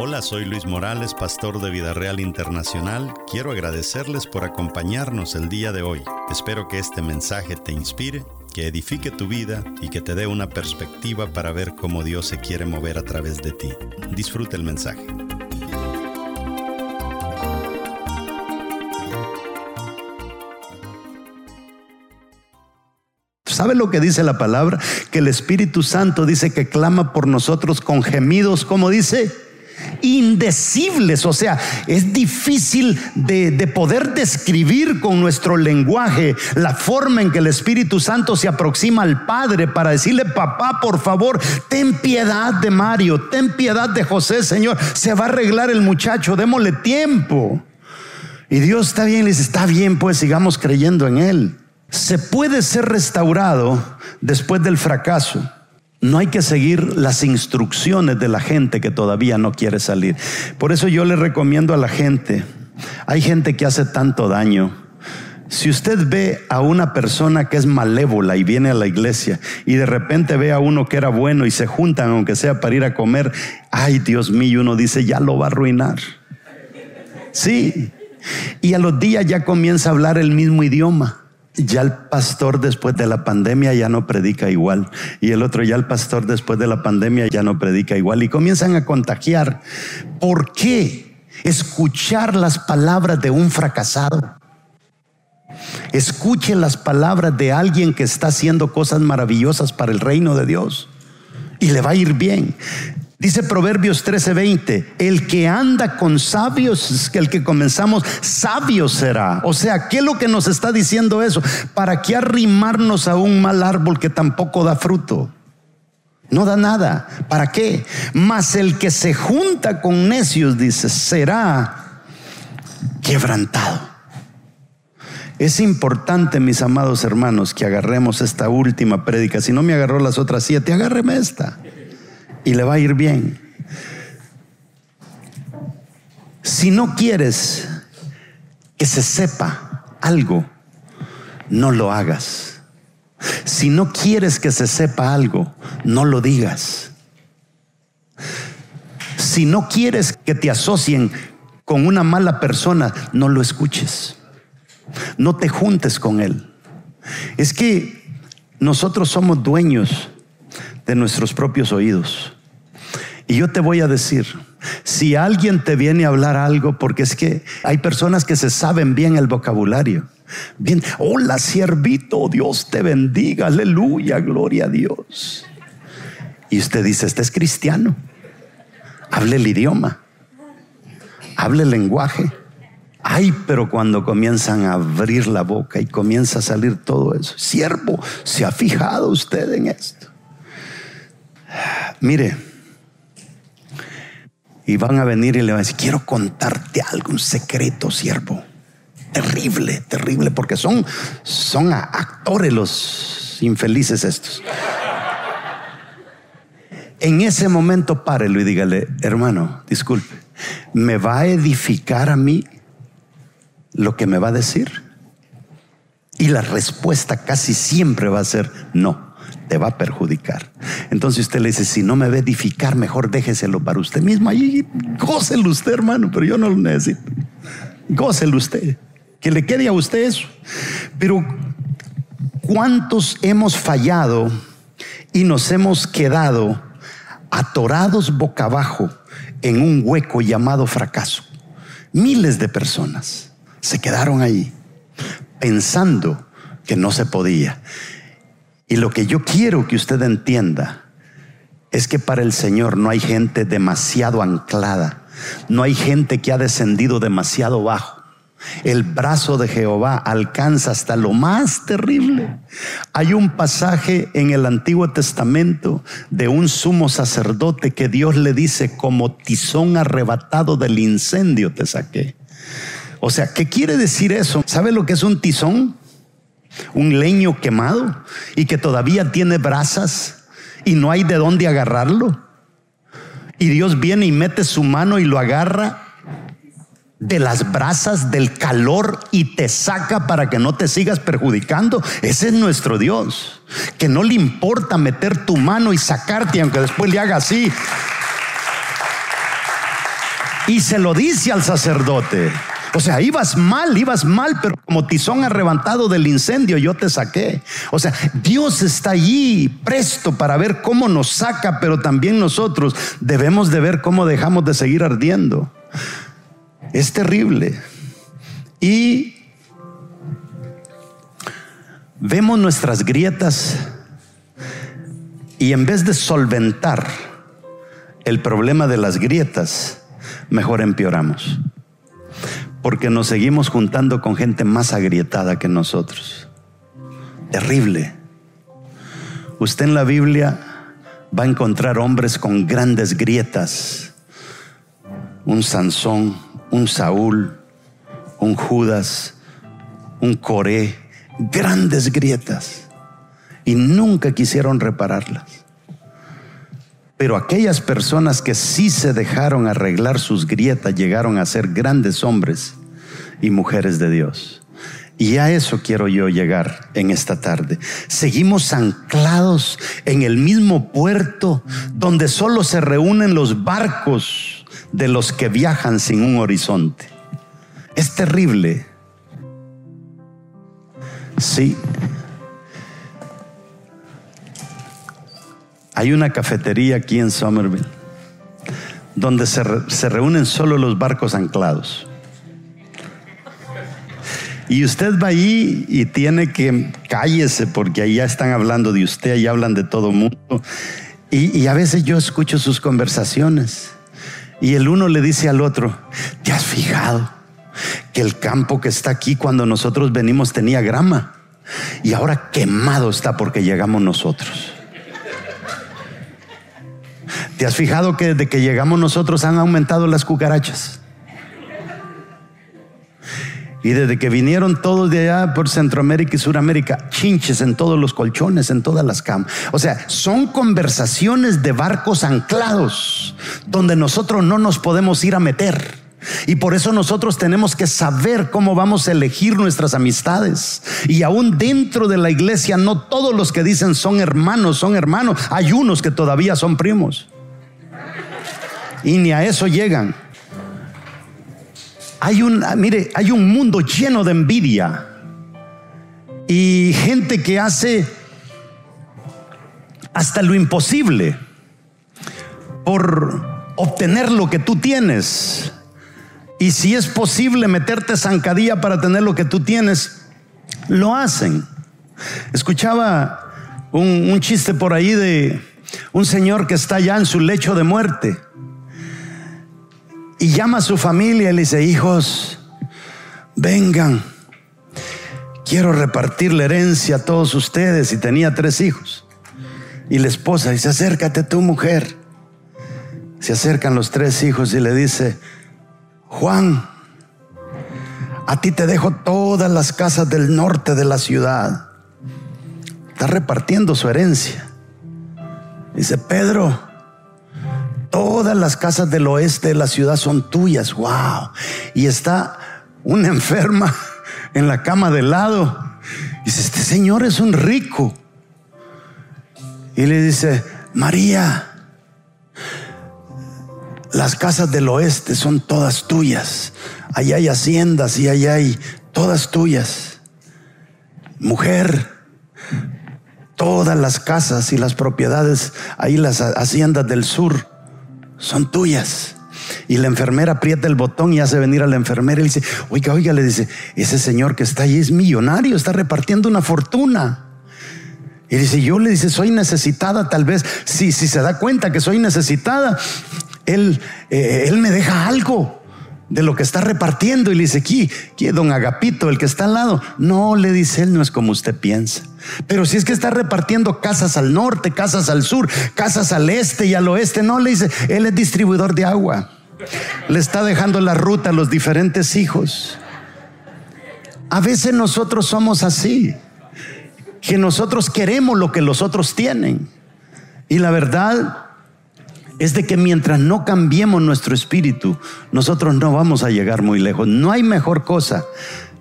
Hola, soy Luis Morales, pastor de Vida Real Internacional. Quiero agradecerles por acompañarnos el día de hoy. Espero que este mensaje te inspire, que edifique tu vida y que te dé una perspectiva para ver cómo Dios se quiere mover a través de ti. Disfruta el mensaje. ¿Sabe lo que dice la palabra? Que el Espíritu Santo dice que clama por nosotros con gemidos, como dice, indecibles. O sea, es difícil de, de, poder describir con nuestro lenguaje la forma en que el Espíritu Santo se aproxima al Padre para decirle, papá, por favor, ten piedad de Mario, ten piedad de José, Señor. Se va a arreglar el muchacho, démosle tiempo. Y Dios está bien, le dice, está bien, pues sigamos creyendo en Él se puede ser restaurado después del fracaso. No hay que seguir las instrucciones de la gente que todavía no quiere salir. Por eso yo le recomiendo a la gente, hay gente que hace tanto daño. Si usted ve a una persona que es malévola y viene a la iglesia y de repente ve a uno que era bueno y se juntan aunque sea para ir a comer, ay Dios mío, uno dice, ya lo va a arruinar. Sí. Y a los días ya comienza a hablar el mismo idioma ya el pastor después de la pandemia ya no predica igual. Y el otro ya el pastor después de la pandemia ya no predica igual. Y comienzan a contagiar. ¿Por qué? Escuchar las palabras de un fracasado. Escuche las palabras de alguien que está haciendo cosas maravillosas para el reino de Dios. Y le va a ir bien. Dice Proverbios 13:20, el que anda con sabios, el que comenzamos, sabio será. O sea, ¿qué es lo que nos está diciendo eso? ¿Para qué arrimarnos a un mal árbol que tampoco da fruto? No da nada. ¿Para qué? Mas el que se junta con necios, dice, será quebrantado. Es importante, mis amados hermanos, que agarremos esta última prédica. Si no me agarró las otras siete, agárreme esta y le va a ir bien. Si no quieres que se sepa algo, no lo hagas. Si no quieres que se sepa algo, no lo digas. Si no quieres que te asocien con una mala persona, no lo escuches. No te juntes con él. Es que nosotros somos dueños de nuestros propios oídos. Y yo te voy a decir, si alguien te viene a hablar algo, porque es que hay personas que se saben bien el vocabulario. Bien, hola siervito, Dios te bendiga, aleluya, gloria a Dios. Y usted dice, este es cristiano. Hable el idioma, hable el lenguaje. Ay, pero cuando comienzan a abrir la boca y comienza a salir todo eso, siervo, ¿se ha fijado usted en esto? Mire, y van a venir y le van a decir, quiero contarte algo, un secreto, siervo. Terrible, terrible, porque son, son actores los infelices estos. En ese momento párelo y dígale, hermano, disculpe, ¿me va a edificar a mí lo que me va a decir? Y la respuesta casi siempre va a ser no te va a perjudicar. Entonces usted le dice, si no me va a edificar, mejor déjeselo para usted mismo. Ahí gócelo usted, hermano, pero yo no lo necesito. Gócelo usted. Que le quede a usted eso. Pero ¿cuántos hemos fallado y nos hemos quedado atorados boca abajo en un hueco llamado fracaso? Miles de personas se quedaron ahí pensando que no se podía. Y lo que yo quiero que usted entienda es que para el Señor no hay gente demasiado anclada, no hay gente que ha descendido demasiado bajo. El brazo de Jehová alcanza hasta lo más terrible. Hay un pasaje en el Antiguo Testamento de un sumo sacerdote que Dios le dice, como tizón arrebatado del incendio te saqué. O sea, ¿qué quiere decir eso? ¿Sabe lo que es un tizón? Un leño quemado y que todavía tiene brasas y no hay de dónde agarrarlo. Y Dios viene y mete su mano y lo agarra de las brasas del calor y te saca para que no te sigas perjudicando. Ese es nuestro Dios, que no le importa meter tu mano y sacarte, aunque después le haga así. Y se lo dice al sacerdote. O sea, ibas mal, ibas mal, pero como tizón arrebatado del incendio, yo te saqué. O sea, Dios está allí presto para ver cómo nos saca, pero también nosotros debemos de ver cómo dejamos de seguir ardiendo. Es terrible. Y vemos nuestras grietas y en vez de solventar el problema de las grietas, mejor empeoramos porque nos seguimos juntando con gente más agrietada que nosotros. Terrible. Usted en la Biblia va a encontrar hombres con grandes grietas. Un Sansón, un Saúl, un Judas, un Coré, grandes grietas. Y nunca quisieron repararlas. Pero aquellas personas que sí se dejaron arreglar sus grietas llegaron a ser grandes hombres y mujeres de Dios. Y a eso quiero yo llegar en esta tarde. Seguimos anclados en el mismo puerto donde solo se reúnen los barcos de los que viajan sin un horizonte. Es terrible. Sí, Hay una cafetería aquí en Somerville donde se, reúnen solo los barcos anclados. Y usted va ahí y tiene que cállese porque ya están hablando de usted, ahí hablan de todo mundo. Y, y, a veces yo escucho sus conversaciones y el uno le dice al otro, ¿te has fijado que el campo que está aquí cuando nosotros venimos tenía grama y ahora quemado está porque llegamos nosotros? ¿Te has fijado que desde que llegamos nosotros han aumentado las cucarachas? Y desde que vinieron todos de allá por Centroamérica y Suramérica, chinches en todos los colchones, en todas las camas. O sea, son conversaciones de barcos anclados donde nosotros no nos podemos ir a meter. Y por eso nosotros tenemos que saber cómo vamos a elegir nuestras amistades. Y aún dentro de la iglesia, no todos los que dicen son hermanos, son hermanos. Hay unos que todavía son primos y ni a eso llegan. Hay un, mire, hay un mundo lleno de envidia y gente que hace hasta lo imposible por obtener lo que tú tienes. Y si es posible meterte zancadilla para tener lo que tú tienes, lo hacen. Escuchaba un, un chiste por ahí de un señor que está ya en su lecho de muerte y llama a su familia y le dice, hijos, vengan, quiero repartir la herencia a todos ustedes. Y tenía tres hijos. Y la esposa dice, acércate tu mujer. Se acercan los tres hijos y le dice, Juan, a ti te dejo todas las casas del norte de la ciudad. Está repartiendo su herencia. Dice, Pedro, Todas las casas del oeste de la ciudad son tuyas. Wow. Y está una enferma en la cama del lado. Dice, este señor es un rico. Y le dice, María, las casas del oeste son todas tuyas. Allá hay haciendas y allá hay todas tuyas. Mujer, todas las casas y las propiedades, ahí las haciendas del sur son tuyas. Y la enfermera aprieta el botón y hace venir a la enfermera y dice, oiga, oiga, le dice, ese señor que está ahí es millonario, está repartiendo una fortuna. Y dice, yo le dice, soy necesitada tal vez. Si, si se da cuenta que soy necesitada, él, eh, él me deja algo de lo que está repartiendo. Y le dice, aquí, aquí, don Agapito, el que está al lado. No, le dice, él no es como usted piensa. Pero si es que está repartiendo casas al norte, casas al sur, casas al este y al oeste, no le dice, él es distribuidor de agua. Le está dejando la ruta a los diferentes hijos. A veces nosotros somos así, que nosotros queremos lo que los otros tienen. Y la verdad es de que mientras no cambiemos nuestro espíritu, nosotros no vamos a llegar muy lejos. No hay mejor cosa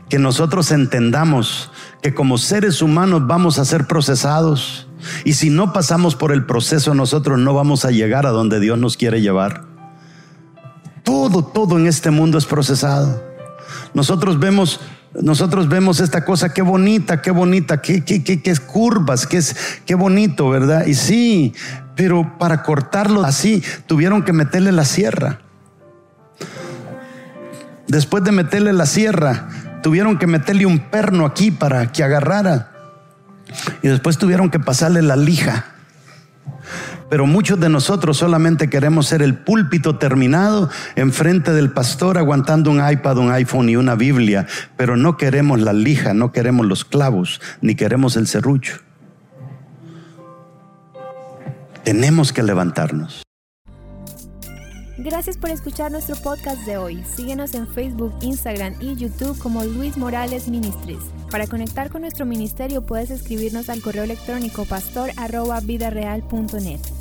que nosotros entendamos que como seres humanos vamos a ser procesados y si no pasamos por el proceso nosotros no vamos a llegar a donde Dios nos quiere llevar. todo, todo en este mundo es procesado. Nosotros vemos nosotros vemos esta cosa, qué bonita, qué bonita, qué, qué, qué, qué curvas, qué, qué bonito, ¿verdad? Y sí, pero para cortarlo así tuvieron que meterle la sierra. Después de meterle la sierra, tuvieron que meterle un perno aquí para que agarrara. Y después tuvieron que pasarle la lija. Pero muchos de nosotros solamente queremos ser el púlpito terminado enfrente del pastor aguantando un iPad, un iPhone y una Biblia, pero no queremos la lija, no queremos los clavos, ni queremos el serrucho. Tenemos que levantarnos. Gracias por escuchar nuestro podcast de hoy. Síguenos en Facebook, Instagram y YouTube como Luis Morales Ministries. Para conectar con nuestro ministerio puedes escribirnos al correo electrónico pastor.vidareal.net.